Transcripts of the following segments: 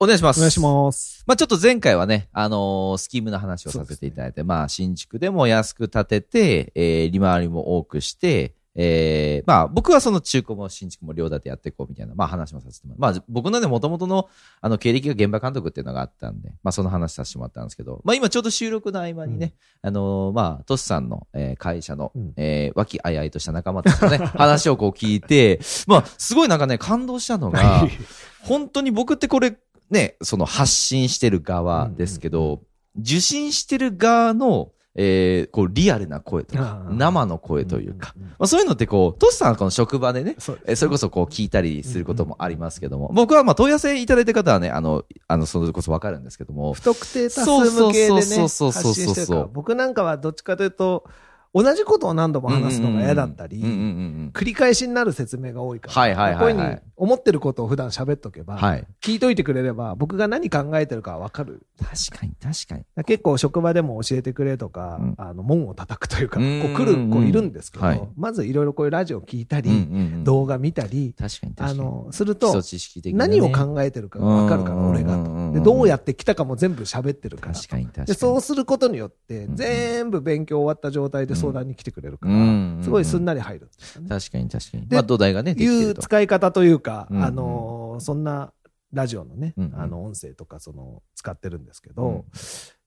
お願いします。お願いします。まあちょっと前回はね、あのースキームの話をさせていただいて、まあ新築でも安く建てて、えー利回りも多くして、えーまあ僕はその中古も新築も両立てやっていこうみたいな、まあ話もさせてもらう。まあ僕のね、元々のあの経歴が現場監督っていうのがあったんで、まあその話させてもらったんですけど、まあ今ちょうど収録の合間にね、あのーまあトスさんの、えー会社の、うんえー和気あいあいとした仲間たちのね、話をこう聞いて、まあすごいなんかね、感動したのが、本当に僕ってこれ、ね、その発信してる側ですけど、受信してる側の、えーこう、リアルな声とか生の声というか、まあ、そういうのってこう、トスさんはこの職場でね、そうえーそれこそこう聞いたりすることもありますけども、僕はまあ問い合わせいただいた方はね、あの、あの、それこそわかるんですけども、不特定多数向けでね、そうそうそうそうそう。発信してるから、僕なんかはどっちかというと、同じことを何度も話すのが嫌だったり繰り返しになる説明が多いから、はいはいはいはいここに思ってることを普段喋っとけば、はい。聞いといてくれれば、僕が何考えてるかわかる。確かに確かに。結構職場でも教えてくれとか、うんあの、門を叩くというか、こう来る子いるんですけど、はいまずいろいろこういうラジオ聞いたり、動画見たり、確かに。あの、すると、ね何を考えてるかがわかるから、俺がと。で、どうやって来たかも全部喋ってるから。確かに確かに。で、そうすることによって、全部勉強終わった状態で相談に来てくれるからうん、すごいすんなり入るね。確かに確かに。でまあ土台がね、いう。使い方というか、うんうんあのー、そんなラジオのねうんう、んあの、音声とか、その、使ってるんですけうんど、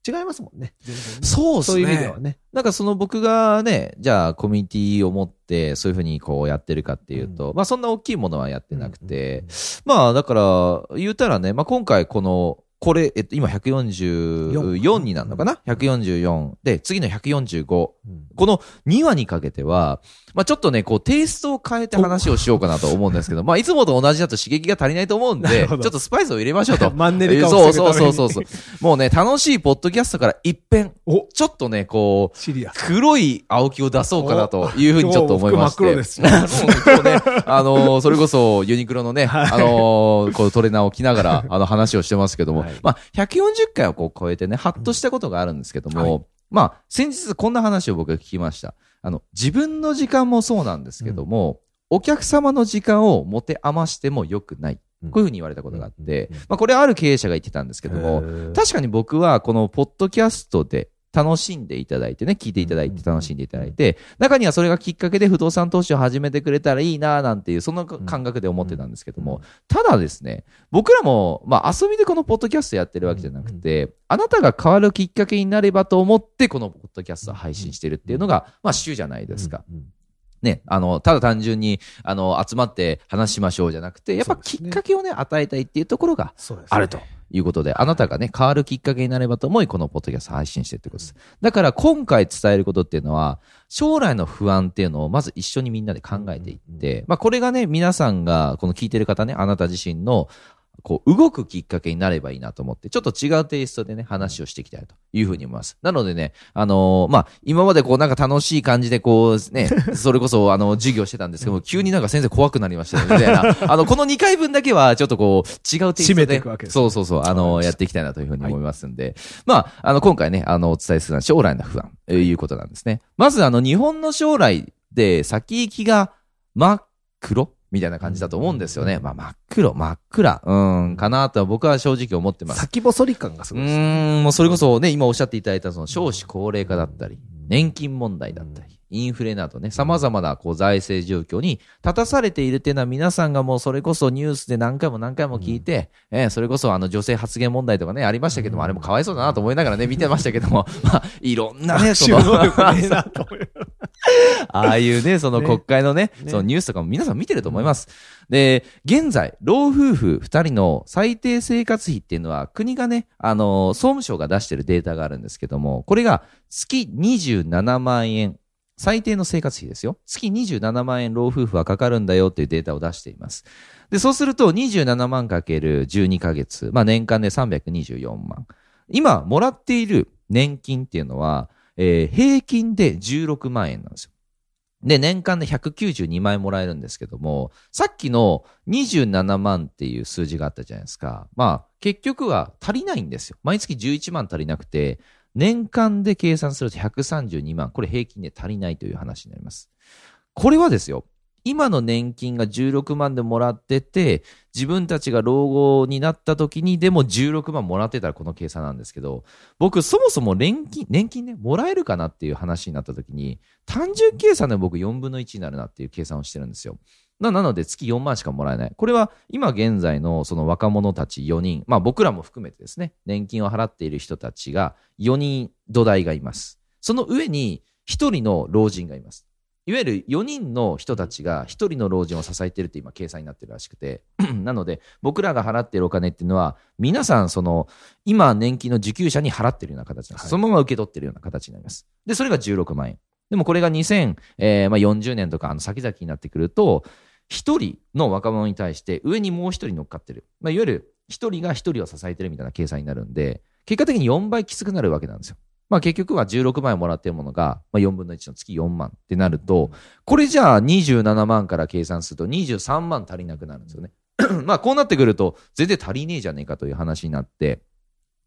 違いますもんね。全然ねそうですね。そういう意味ではね。なんかその僕がね、じゃあコミュニティを持ってそういうふうにこうやってるかっていうと、まあそんな大きいものはやってなくて、まあだから言ったらね、まあ今回この、これ、えっと今144になるのかな ?144 で、次の145。こうん。の2話にかけては、まあちょっとね、こうテイストを変えて話をしようかなと思うんですけど、まあいつもと同じだと刺激が足りないと思うんで、ちょっとスパイスを入れましょうと。マンネリ化そうそうそうそうそう。もうね、楽しいポッドキャストから一変、お。ちょっとね、こう。黒い青木を出そうかなというふうにちょっと思いまして。真っそう今日ね、あのーそれこそユニクロのね、あのーこうトレーナーを着ながら、あの話をしてますけども、はい。まあ、140回をこう超えてね、ハッとしたことがあるんですけども、はい。まあ、先日こんな話を僕が聞きました。あの、自分の時間もそうなんですけども、お客様の時間を持て余しても良くない。うん。こういうふうに言われたことがあってうんうん、まあ、これはある経営者が言ってたんですけども、も確かに僕はこのポッドキャストで楽しんでいただいてね、聞いていただいて楽しんでいただいて、中にはそれがきっかけで不動産投資を始めてくれたらいいななんていう、その感覚で思ってたんですけども、ただですね、僕らも、まあ遊びでこのポッドキャストやってるわけじゃなくて、あなたが変わるきっかけになればと思って、このポッドキャストを配信してるっていうのが、まあ主じゃないですか。。ね、あの、ただ単純に、あの、集まって話しましょうじゃなくて、やっぱきっかけをね、与えたいっていうところがあるということで、あなたがね、変わるきっかけになればと思い、このポッドキャスト配信してるってことです。だから今回伝えることっていうのは、将来の不安っていうのをまず一緒にみんなで考えていって、まあこれがね、皆さんが、この聞いてる方ね、あなた自身の、こう、動くきっかけになればいいなと思って、ちょっと違うテイストでね、話をしていきたいというふうに思います。なのでね、あのーまあ、今までこう、なんか楽しい感じでこう、ね、それこそ、あの、授業してたんですけども、急になんか先生怖くなりましたよ、みたいな。あの、この2回分だけは、ちょっとこう、違うテイストで締めていくわけ、ですねそうそうそう、あの、わかりましたやっていきたいなというふうに思いますんで、まあ、あの、今回ね、あの、お伝えするのは将来の不安、ということなんですね。まず、あの、日本の将来で先行きが真っ黒みたいな感じだと思うんですよね。まあ、真っ黒、真っ暗、うん、かなとは僕は正直思ってます。先細り感がすうごいですね。ーん、もうそれこそね、今おっしゃっていただいたその少子高齢化だったり、年金問題だったり、インフレなどね、様々なこう財政状況に立たされているっていうのは皆さんがもうそれこそニュースで何回も何回も聞いて、えーそれこそあの女性発言問題とかね、ありましたけども、あれもかわいそうだなと思いながらね、見てましたけども、まあ、いろんなね、その、ああいうね、そのね国会のね、ねそのニュースとかも皆さん見てると思います。で、現在、老夫婦二人の最低生活費っていうのは、国がね、あの、総務省が出してるデータがあるんですけども、これが月27万円。最低の生活費ですよ。月27万円老夫婦はかかるんだよっていうデータを出しています。で、そうすると27万かける12ヶ月、まあ年間で324万。今、もらっている年金っていうのは、えー平均で16万円なんですよ。で、年間で192万円もらえるんですけども、さっきの27万っていう数字があったじゃないですか。まあ、結局は足りないんですよ。毎月11万足りなくて、年間で計算すると132万。これ平均で足りないという話になります。これはですよ、今の年金が16万でもらってて、自分たちが老後になった時にでも16万もらってたらこの計算なんですけど、僕そもそも年金、年金ね、もらえるかなっていう話になった時に、単純計算で僕4分の1になるなっていう計算をしてるんですよ。ななので月4万しかもらえない。これは今現在のその若者たち4人、まあ僕らも含めてですね、年金を払っている人たちが4人土台がいます。その上に1人の老人がいます。いわゆる4人の人たちが1人の老人を支えているって今計算になってるらしくて、なので僕らが払っているお金っていうのは、皆さんその今年金の受給者に払ってるような形なんです。はいそのまま受け取ってるような形になります。で、それが16万円。でもこれが2040年とかあの先々になってくると、1人の若者に対して上にもう1人乗っかってる。まあ、いわゆる1人が1人を支えてるみたいな計算になるんで、結果的に4倍きつくなるわけなんですよ。まあ結局は16万円もらってるものが、まあ、4分の1の月4万ってなると、これじゃあ27万から計算すると23万足りなくなるんですよね。まあこうなってくると全然足りねえじゃねえかという話になって、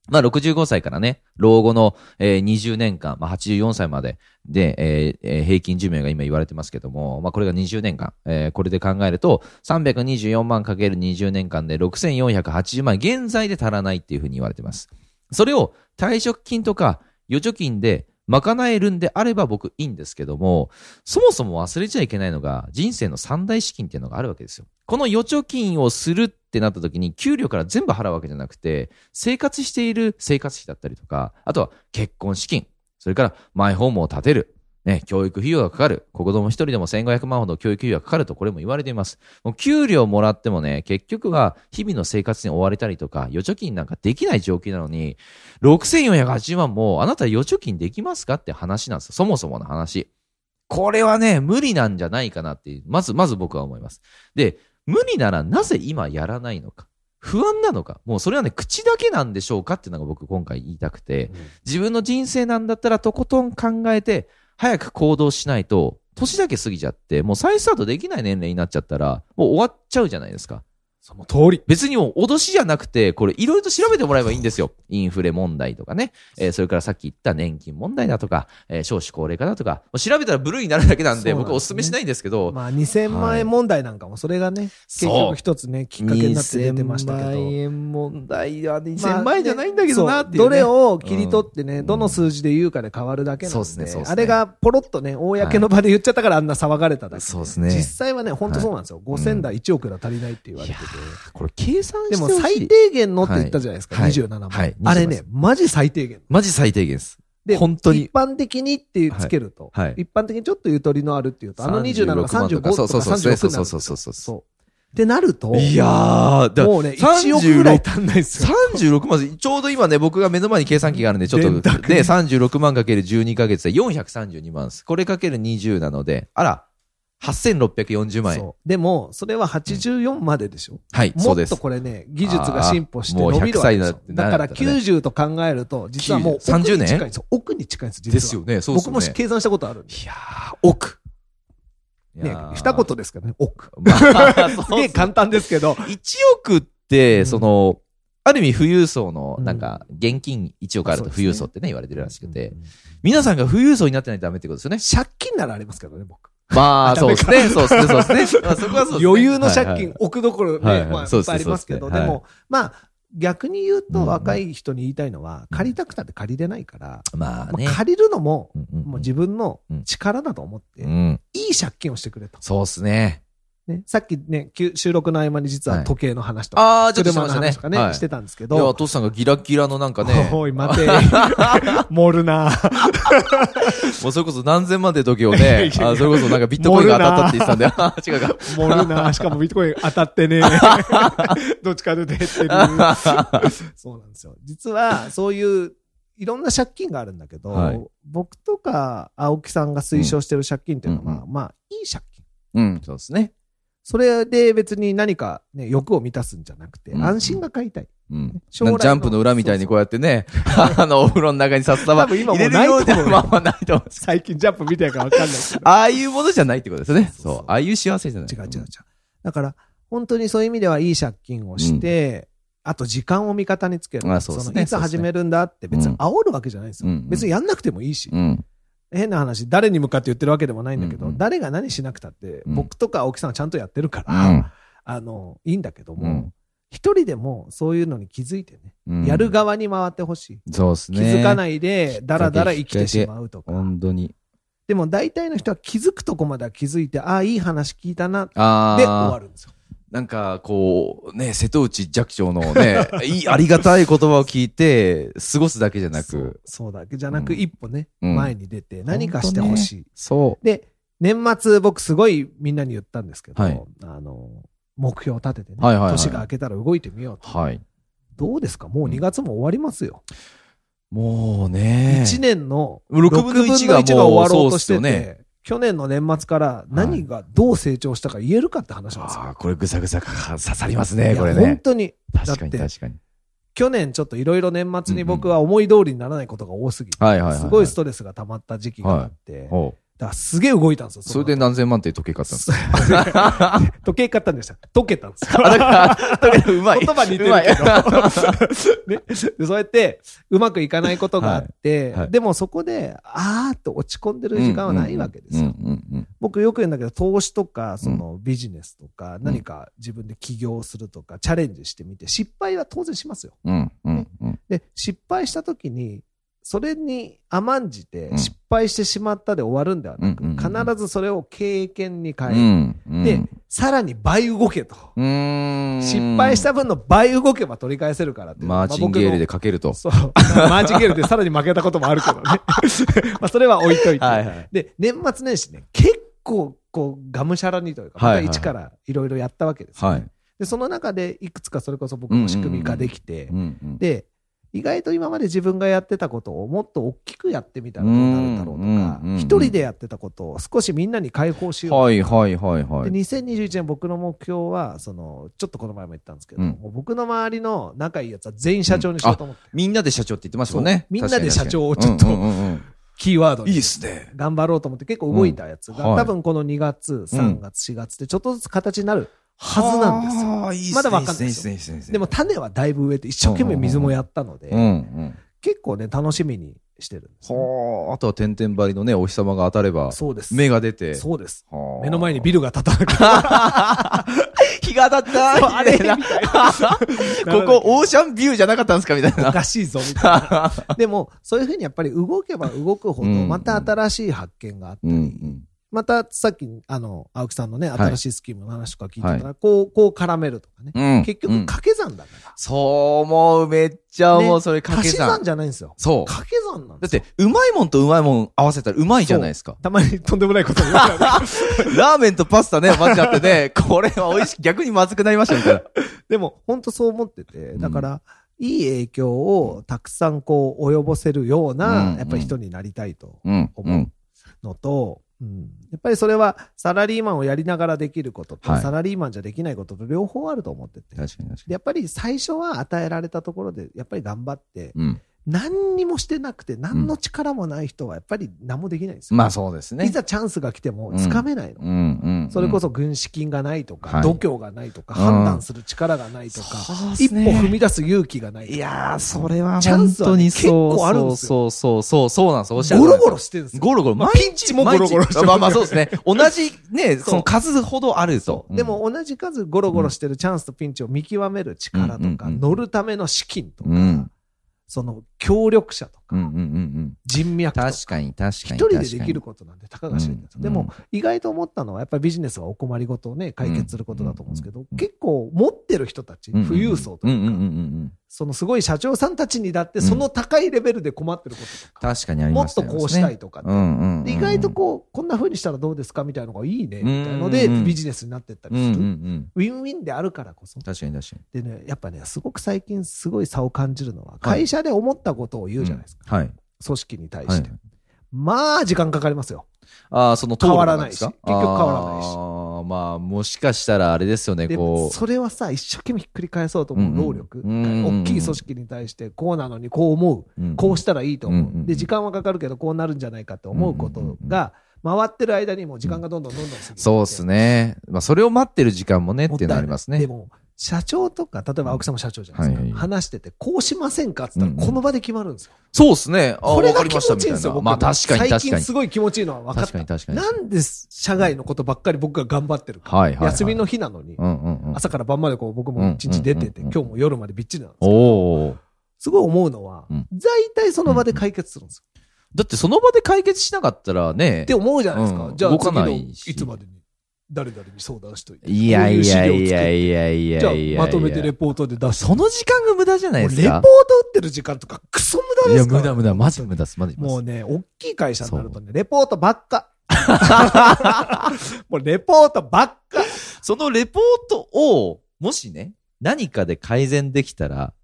まあ65歳からね、老後の、えー20年間、まあ84歳までで、えー平均寿命が今言われてますけども、まあこれが20年間、えーこれで考えると324万かける20年間で6480万現在で足らないっていうふうに言われてます。それを退職金とか預貯金で賄えるんであれば僕いいんですけども、そもそも忘れちゃいけないのが人生の三大資金っていうのがあるわけですよ。この預貯金をするってなった時に給料から全部払うわけじゃなくて、生活している生活費だったりとか、あとは結婚資金、それからマイホームを建てる、ね、教育費用がかかる。子供一人でも1500万ほど教育費用がかかるとこれも言われています。もう給料もらってもね、結局は日々の生活に追われたりとか、預貯金なんかできない状況なのに、6480万もあなた預貯金できますかって話なんですよ。そもそもの話。これはね、無理なんじゃないかなっていう、まず、まず僕は思います。で、無理ならなぜ今やらないのか。不安なのか。もうそれはね、口だけなんでしょうかっていうのが僕今回言いたくて、自分の人生なんだったらとことん考えて、早く行動しないと、年だけ過ぎちゃって、もう再スタートできない年齢になっちゃったら、もう終わっちゃうじゃないですか。その通り。別にもう脅しじゃなくて、これいろいろと調べてもらえばいいんですよ。インフレ問題とかね。えーそれからさっき言った年金問題だとか、えー少子高齢化だとか、調べたらブルーになるだけなんで、僕お勧めしないんですけど、まあ、2000万円問題なんかも、それがね、結局一つね、きっかけになって出てましたけど。2000万円問題はまあ2000万円じゃないんだけどなっていう、ねそうどれを切り取ってね、うんどの数字で言うかで変わるだけなんで、そうっすねねあれがポロッとね、公の場で言っちゃったからあんな騒がれただけで、そうっすね実際はね、本当そうなんですよ。5000台1億が足りないって言われてて。これ計算してでもほしい最低限のって言ったじゃないですか、はい27万、はいあれね、マジ最低限。マジ最低限です。で、本当に一般的にってつけると、はいはい一般的にちょっとゆとりのあるっていうと、あの27が35とかそうそうそう36そうそうそうそうそう。ってなると、いやー、だもうね、1億ぐらい足んないですよ。36万、ちょうど今ね、僕が目の前に計算機があるんで、ちょっと、で、電卓36万かける12ヶ月で432万です。これかける20なので、あら、8640万円。でも、それは84まででしょ？はい、もっ。とこれね、技術が進歩して伸びるわけですよ100歳になだからなったらね90と考えると、実はもう90奥に近いん30ですよ。奥に近いんです、実は。ですよね、そうですね。も計算したことあるんで。いやー、億。いね二言ですからね、億。まあ、すげえ簡単ですけど、1億って、うんその、ある意味富裕層の、うんなんか、現金1億あると富裕層ってね、言われてるらしくてうん、皆さんが富裕層になってないとダメってことですよね。借金ならありますけどね、僕。まあ、あそうですね、そうですね、そうですね。まあそこはそうね。余裕の借金はいはい、億どころね、はいはい。まあ、いっぱいありますけど、でも、まあ、逆に言うと、うん若い人に言いたいのは、借りたくたって借りれないから、まあね。まあ。借りるのも、もう自分の力だと思って、うん。いい借金をしてくれと。そうですね。ね、さっきね、収録の合間に実は時計の話とか、ああ、ちょっと車のましたね。話とかね、はいしてたんですけいや、どお、父さんがギラギラのなんかね、おい、待て。盛るな。もうそれこそ何千万で時計をね、あそれこそなんかビットコインが当たったって言ってたんで、あー違うか。盛るな。しかもビットコイン当たってね。どっちかで減ってる。そうなんですよ。実は、そういう、いろんな借金があるんだけど、はい僕とか青木さんが推奨してる借金っていうのは、うんまあ、いい借金。うん、そうですね。それで別に何かね、欲を満たすんじゃなくて、うん安心が買いたい。うん。ジャンプの裏みたいにこうやってね、あの、お風呂の中に札束多分今もう入れるようないと思うまあまあないと思う。最近ジャンプ見てるからわかんない。ああいうものじゃないってことですね。そう。ああいう幸せじゃない。違う違う違う。だから、本当にそういう意味ではいい借金をして、あと時間を味方につける。あそうですねのいつ始めるんだって別に煽るわけじゃないんですよ。うん別にやんなくてもいいし。うん。変な話、誰に向かって言ってるわけでもないんだけど、うんうん誰が何しなくたって、うん僕とか青木さんはちゃんとやってるかうら、ん。あの、いいんだけどもうん、一、人でもそういうのに気づいてね、うんやる側に回ってほしい。そうですね。気づかないで、だらだら生きてしまうとか。本当に。でも大体の人は気づくとこまでは気づいて、ああ、いい話聞いたな、であ終わあ。るんですよ。なんか、こう、ね、瀬戸内寂聴のね、いい、ありがたい言葉を聞いて、過ごすだけじゃなそうく、そうだけじゃなく、うん一歩ね、うん前に出て何かしてほしい。そで、年末僕すごいみんなに言ったんですけど、はいあの、目標を立ててね、はいはいはい年が明けたら動いてみようと。う。はい。どうですか？もう2月も終わりますよ。もうね。1年の6分の1が終わろうとしてて、ね去年の年末から何がどう成長したか言えるかって話なんですよ。ああ、これぐさぐさか刺さりますね、これね。本当に。確かに確かに。去年ちょっといろいろ年末に僕は思い通りにならないことが多すぎて、はいはいはい。すごいストレスが溜まった時期があって、ほうだからすげえ動いたんですよ。それで何千万って時計買ったんですか？時計買ったんでした。溶けたんですよ。あ、だから、うまい。言葉似てるけど。ね、でそうやって、うまくいかないことがあって、はいはいでもそこで、あーっと落ち込んでる時間はないわけですよ。うんうんうん僕よく言うんだけど、投資とか、そのビジネスとか、何か自分で起業するとか、チャレンジしてみて、失敗は当然しますよ。うんうんうんで、失敗した時に、それに甘んじてうん失敗してしまったで終わるんではなく、必ずそれを経験に変え。で、さらに倍動けと。失敗した分の倍動けば取り返せるからってマーチンゲールでまあかけると。そう。マーチンゲールでさらに負けたこともあるけどね。まあそれは置いといて。はいはいで、年末年始ね、結構、こう、がむしゃらにというか、またはいはい一からいろいろやったわけですはい。で、その中でいくつかそれこそ僕も仕組み化できて。で、意外と今まで自分がやってたことをもっと大きくやってみたらどうなるんだろうとうんかうんうん、一人でやってたことを少しみんなに解放しよう。はいはいはいはい。で2021年僕の目標は、その、ちょっとこの前も言ったんですけど、うん。僕の周りの仲いいやつは全員社長にしようと思って、みみんなで社長って言ってましたもんね。みんなで社長をちょっとうんうんうんうんキーワードにいいっすね。頑張ろうと思って結構動いたやつが、うん。はい。多分この2月、3月、4月ってちょっとずつ形になるはずなんですよ。いいまだわかんないいですよいいでも種はだいぶ植えて一生懸命水もやったので、うんうん。結構ね、楽しみにしてるんですよ、はあ、あとは点々張りのね、お日様が当たれば、そうです。目が出て。そうです。はあ目の前にビルが立たなくて。日が当たったあれみたいな。ここ、オーシャンビューじゃなかったんですかみたいおな。かしいぞ、みたいな。でも、そういうふうにやっぱり動けば動くほど、うんまた新しい発見があったり、うんうん。またさっき、あの、青木さんのね、はい新しいスキームの話とか聞いてたら、こう、こう絡めるとかね。うん。結局、うん掛け算だから。そう思う、めっちゃ思う、ねそれ掛け算足し算。じゃないんですよ。そう。掛け算なんですよ。だって、うまいもんとうまいもん合わせたらうまいじゃないですか。たまにとんでもないこと言うからねラーメンとパスタね、混ぜちゃってね、これは美味しい、逆にまずくなりましたみたいな。でも、本当そう思ってて、だから、いい影響をたくさんこう、及ぼせるよううんな、やっぱり人になりたいとうん。思うのと、うんやっぱりそれはサラリーマンをやりながらできることと、はいサラリーマンじゃできないことと両方あると思ってて。確かに確かでやっぱり最初は与えられたところで、やっぱり頑張って、に。うん。何にもしてなくて、何の力もない人はやっぱり何もできないんですよ。まあそうですね。いざチャンスが来てもつかめないの。うんうん。それこそ軍資金がないとか、はい度胸がないとか、うん判断する力がないとか、一歩踏み出す勇気がないとか。いやー、それはチャン本当にそう。結構あるんですよそうそうそう、そうなんです。おっしゃるゴロゴロししてるんですよ。ゴロゴロ。ピンチもゴロゴロしてるまあまあそうですね。同じね、その数ほどあると。でも同じ数ゴロゴロしてるチャンスとピンチを見極める力とか、うんうんうん乗るための資金とか、うんその協力者とか、人脈とか、確かに確かに。一人でできることなんてたかが知れないですよ。うんでも、意外と思ったのは、やっぱりビジネスはお困りごとをね、解決することだと思うんですけど、結構持ってる人たち、富裕層というか。そのすごい社長さんたちにだって、その高いレベルで困ってることとか、確かにありもっとこうしたいとか意外とこう、こんな風にしたらどうですかみたいなのがいいね、みたいなので、ビジネスになってったりする。ん。ウィンウィンであるからこそ。確かに確かに。でね、やっぱね、すごく最近すごい差を感じるのは、会社で思ったことを言うじゃないですか。はい。組織に対はいして。まあ、時間かかりますよ。ああ、その変わらないし結局変わらないしああ、まあ、もしかしたらあれですよね、でこう。それはさ、一生懸命ひっくり返そうと思う労力。うんうんうんうん大きい組織に対して、こうなのにこう思う。うんこうしたらいいと思う。うんうんうんで、時間はかかるけど、こうなるんじゃないかって思うことが、回ってる間にもう時間がどんどんどんどん過ぎていってそうですね。まあ、それを待ってる時間もねってありますね。でも、社長とか、例えば青木さんも社長じゃないですか。はいはい話してて、こうしませんかって言ったら、うんうんこの場で決まるんですよ。そうですね。あこれが気持ちいいんですよ、まあ、確かに確かに最近す。ごい気持ちいいのは分かった。確かに確かに。なんで社外のことばっかり僕が頑張ってるか。はいはいはい。休みの日なのに、うんうんうん。朝から晩までこう僕も一日出てて、うんうんうんうん今日も夜までびっちりなんですけど。すごい思うのは、うん大体その場で解決するんですよ。だってその場で解決しなかったらねって。思うじゃないですか。うんじゃあ次のいつまでに誰々に相談しといて。いやいやいやや。いやいやいじゃあやいや。まとめてレポートで出す。その時間が無駄じゃないですか。レポート打ってる時間とかクソ無駄いや、ですから。無駄無駄。マジ無駄です。マジ。もうね、大きい会社になるとね、レポートばっか。もうレポートばっか。そのレポートを、もしね、何かで改善できたら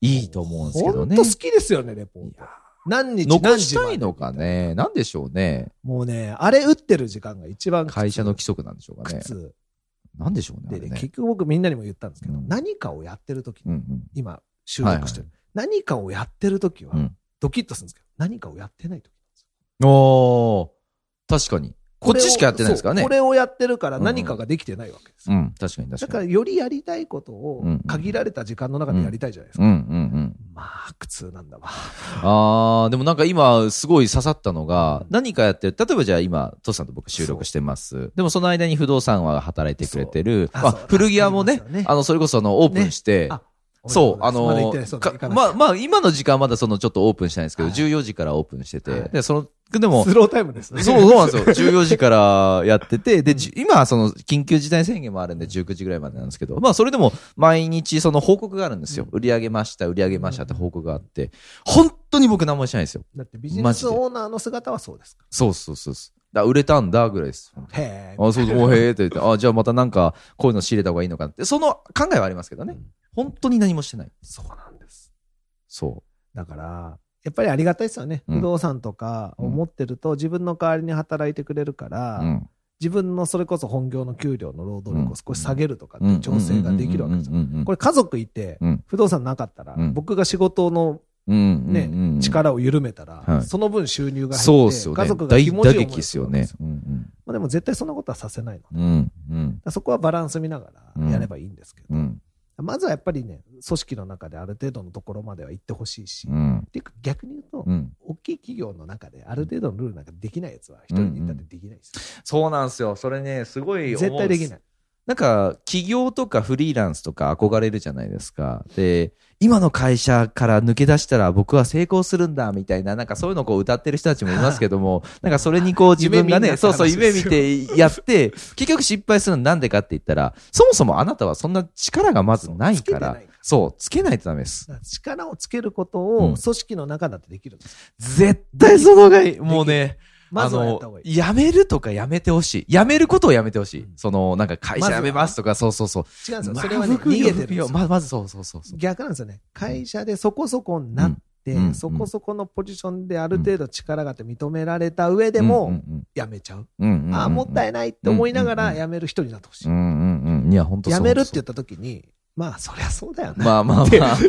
いいと思うんですけどね本当。好きですよね、レポート。何日残したいのかね。なんでしょうね。もうね、あれ打ってる時間が一番会社の規則なんでしょうかね。なんでしょうね。あでね、結局僕みんなにも言ったんですけど、うん何かをやってる時に、うんうん。今収録してる、何かをやってる時は、うんドキッとするんですけど、何かをやってない時おー、確かに。こっちしかやってないですからねこ。れをやってるから何かができてないわけです。うん、確かにだ確かに。からよりやりたいことをうん限られた時間の中でやりたいじゃないですか。うんうんうん。まあ、苦痛なんだわ。あー、でもなんか今、すごい刺さったのが、何かやってる、例えばじゃあ今、トシさんと僕収録してます。でもその間に不動産は働いてくれてる。まあ古着屋もねねあの、それこそあの、オープンして、あそう、あのまだ行ってないそうだか行かなきゃまあ、まあ、今の時間まだそのちょっとオープンしてないんですけど、はい14時からオープンしてて、はいで、その、でも、スロータイムですね。そう、そうなんですよ。14時からやってて、で、じ今はその緊急事態宣言もあるんで19時ぐらいまでなんですけど、まあそれでも毎日その報告があるんですよ。売り上げました、売り上げましたって報告があって、本当に僕何もしないんですよ。だってビジネスオーナーの姿はそうですか？そうそうそうそう。だ売れたんだぐらいです。ら。へえ。あ、そうそう、おへーって言って、あ、じゃあまたなんか、こういうの仕入れた方がいいのかなって、その考えはありますけどね。本当に何もしてない。そうなんです。そだから、やっぱりありがたいですよね。うん不動産とかを持ってると自分の代わりに働いてくれるから、う。うん。自分のそれこそ本業の給料の労働力を少し下げるとかって調整ができるわけですよ。これ家族いてうん、不動産なかったらうん、僕が仕事のうんね力を緩めたらは、いその分収入がそう減って、ね。家族が気持ちいい思いを撃っすよねまあでも絶対そんなことはさせないの。だかうん。うん。らそこはバランス見ながらやればいいんですけど、うん。まずはやっぱりね、組織の中である程度のところまでは行ってほしいし、っうん。ていうか逆に言うと、うん。大きい企業の中である程度のルールなんかできないやつは一人で行ったってできないですよ、そうなんですよ。それね、すごい絶対できない。なんか、企業とかフリーランスとか憧れるじゃないですか。で、今の会社から抜け出したら僕は成功するんだ、みたいな、なんかそういうのをこう歌ってる人たちもいますけども、なんかそれにこう自分がね、そうそう、夢見てやって、結局失敗するのなんでかって言ったら、そもそもあなたはそんな力がまずないからそうつけてないとダメです。力をつけることうんを組織の中だってできるんです。絶対そのがいい。もうね、まずはやあった方がいい。の、やめるとかやめてほしい。やめることをやめてほしい。うんその、なんか会社辞めますとか、そうそうそう。違うんですよ。まあそれはね、逃げてるんですよ。ままずそうそうそうそう。逆なんですよね。会社でそこそこになって、そこそこのポジションである程度力があって認められた上でも、うん辞めちゃう。ああ、もったいいないって思いながら辞める人になってほしい。うんうんうん。いや、本当そう辞めるって言った時に、まあ、そりゃそうだよな。まあまあまあ。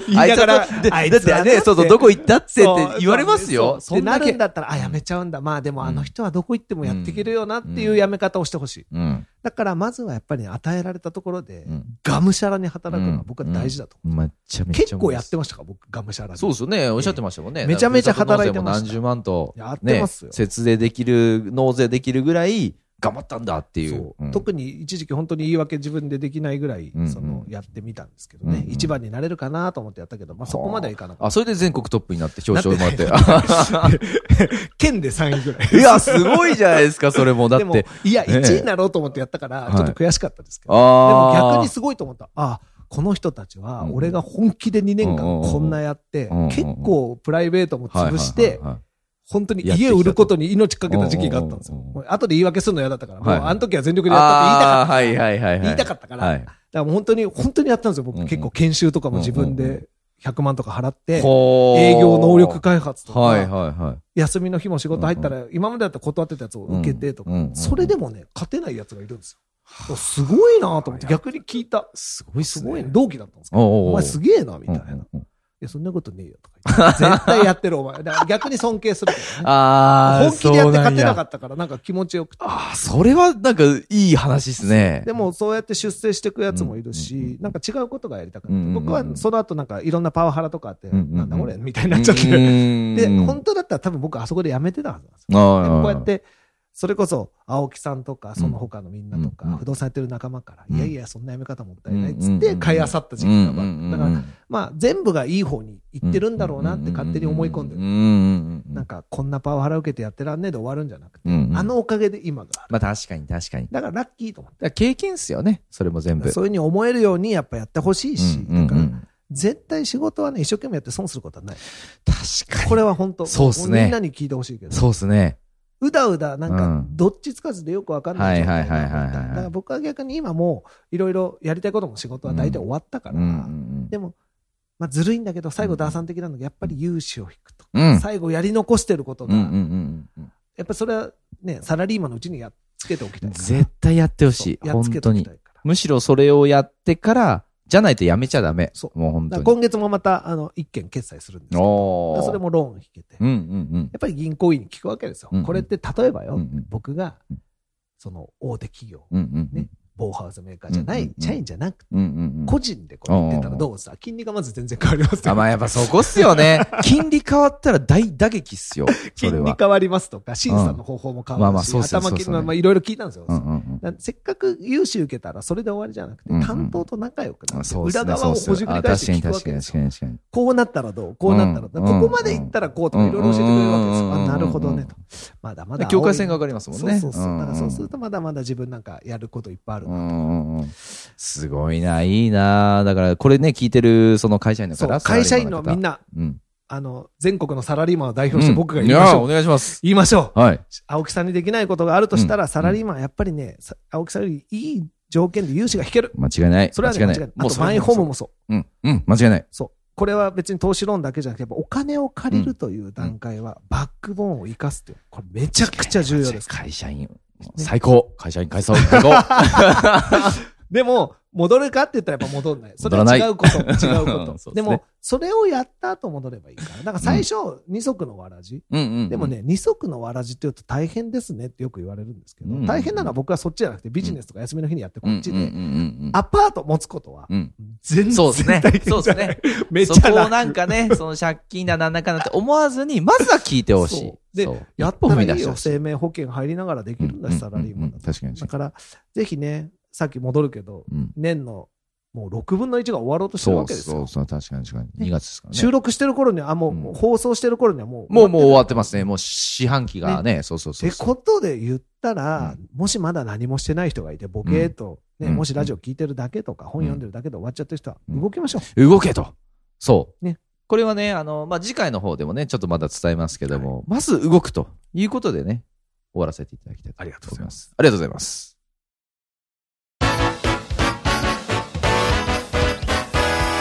言いながらあいつだってね、そうそう、どこ行ったってって言われますよ。そうんでな。るんだったら、あ、辞めちゃうんだ。まあでもあの人はどこ行ってもやっていけるよなっていう辞め方をしてほしい。うん。だからまずはやっぱりね与えられたところでう、ん。がむしゃらに働くのは僕は大事だと思う。めっちゃめちゃ。結構やってましたか僕、がむしゃらに。そうですよね。おっしゃってましたもんね。めちゃめちゃ働いてました何十万と、やってますよ節税できる、納税できるぐらい頑張ったんだっていう。そううん特に一時期本当に言い訳自分でできないぐらい、うんうんそのやってみたんですけどね、うんうん一番になれるかなと思ってやったけど、まあ、そこまではいかなかっあ、それで全国トップになって表彰もらって。た。県で3位ぐらい。いや、すごいじゃないですか、それも。だっでもて。、いや、ね1位になろうと思ってやったから、はいちょっと悔しかったですけど、でもああ。逆にすごいと思った。あこの人たちは、うん俺が本気で2年間こんなやって結構プライベートも潰してはいはい、はいはい本当に家を売ることに命かけた時期があったんですよ。後で言い訳するの嫌だったから、もうはい。あの時は全力でやったって言いたかった。はいはいはいはい。言いたかったから。はい。だからもう本当に、本当にやったんですよ。僕うんうん。結構研修とかも自分で100万とか払って、営業能力開発とはいか、はいはい。休みの日も仕事入ったら、今までだったら断ってたやつを受けてとかそれでもね、勝てないやつがいるんですよ。すごいなと思って。逆に聞いた。すごいっすごいね。同期だったんですかおうおうおう。お前すげえな、みたいな。や、そんなことねえよとか。絶対やってるお前。だから逆に尊敬するけどね。ああ、本気でやって勝てなかた。ったから、なんか気持ちよくて。ああ、それはなんかいい話ですね。でも、そうやって出世していくやつもいるうんうんし、なんか違うことがやりたかった。うんうんうん僕はその後なんかいろんなパワハラとかあって、うんうんうんなんだこれみたいになっちゃって。で、本当だったら多分僕あそこでやめてたはずなんですよ。当でもこうやって、それこそ、青木さんとか、その他のみんなとか、不動産やってる仲間から、うんいやいや、そんなやめ方もったいないっつって、買いあさった時期がまあだから、ら、まあ、全部がいい方に行ってるんだろうなって勝手に思い込んでる。るなんか、こんなパワハラ受けてやってらんねえで終わるんじゃなくて、あのおかげで今がある。まあ確かに確かに。だからラッキーと思って。ら経験っすよね。それも全部。そういうふうに思えるようにやっぱやってほしいし、だからうん絶対仕事はね、一生懸命やって損することはない。確かに。これは本当そうっすねみんなに聞いてほしいけど。そうっすね。うだうだ、なんかうん、どっちつかずでよくわかんない状態だから僕は逆に今もう、いろいろやりたいことも仕事は大体終わったから、でも、まあずるいんだけど、最後、ダーさん的なのが、やっぱり融資を引くと。うん。最後やり残してることが、やっぱそれはね、サラリーマンのうちにやっつけておきたい。絶対やってほしい。やっつ本当にけておきた。い。むしろそれをやってから、じゃないとやめちゃダメ。そうもう本当に。今月もまた、あの、一件決済するんですけそれもローン引けて。うんうんうんや。っぱり銀行員に聞くわけですよ。うんうんこれって例えばよ、うんうん僕がうん、その大手企業、うんうんうんねボーハウスメーカーじゃない社員じゃなくて。個人でこれ言ってたらどうさ、金利がまず全然変わりますよあ、まあやっぱそこっすよね。金利変わったら大打撃っすよ。金利変わりますとか、審査の方法も変わるし、頭金まあいろいろ聞いたんですよ。せっかく融資受けたらそれで終わりじゃなくて、担当と仲良くなって、裏側をほじくり返して聞くわけですよ。こうなったらどう？こうなったらどここまで行ったらこうとかいろいろ教えてくれるわけですよ。なるほどねと。まだまだ。境界線が上がりますもんね。そうそうそう。だからそうすると。とまだまだ自分なんかやることいっぱいあるな。うんうんうんすごいな、いいな。だから、これね、聞いてる、その会社員の方会社員のみんな。な、うん。あの、全国のサラリーマンを代表して僕が言いましょう。願いします。言いましょう。はい。青木さんにできないことがあるとしたら、うんサラリーマンはやっぱりね、さ青木さんよりいい条件で融資が引ける。間違いない。それはね、間違いない。あと、マイホームもそう。うん。うん。間違いない。そう。これは別に投資ローンだけじゃなくて、やっぱお金を借りるという段階は、バックボーンを生かすっていう、これめちゃくちゃ重要です。会社員。最高。会社員改装。最高。でも、戻るかって言ったらやっぱ戻んない。それは違うこと。違うこと。でも、それをやった後戻ればいいから。だから最初、二足のわらじ。でも、ね、二足のわらじって言うと大変ですねってよく言われるんですけど、うん大変なのは僕はそっちじゃなくて、ビジネスとか休みの日にやってこっちで、アパート持つことは、うん。全然そうですね大変じゃないそうですね。めっちそこをなんかね、その借金だなんだかなって思わずに、まずは聞いてほしい。でやったらいいよ。一歩踏み出してほしい生命保険入りながらできるんだし、サラリーマンだと。確かにだ。から、ぜひね、さっき戻るけど、うん年のもう6分の1が終わろうとしてるわけですよ。そうそう、確かに確かに。2月ですからね。収録してる頃には、あ、もう、うん放送してる頃にはもう。もうもう終わってますね。っもう四半期がね、そうそうそうてそう。ことで言ったら、もしまだ何もしてない人がいて、ボケーっと、ね、うんもしラジオ聞いてるだけとか、本読んでるだけで終わっちゃってる人は、動きましょう。動けと。そう。ねこれはね、あの、まあ、次回の方でもね、ちょっとまだ伝えますけども、まず動くということでね、終わらせていただきたいと思います。ありがとうございます。ありがとうございます。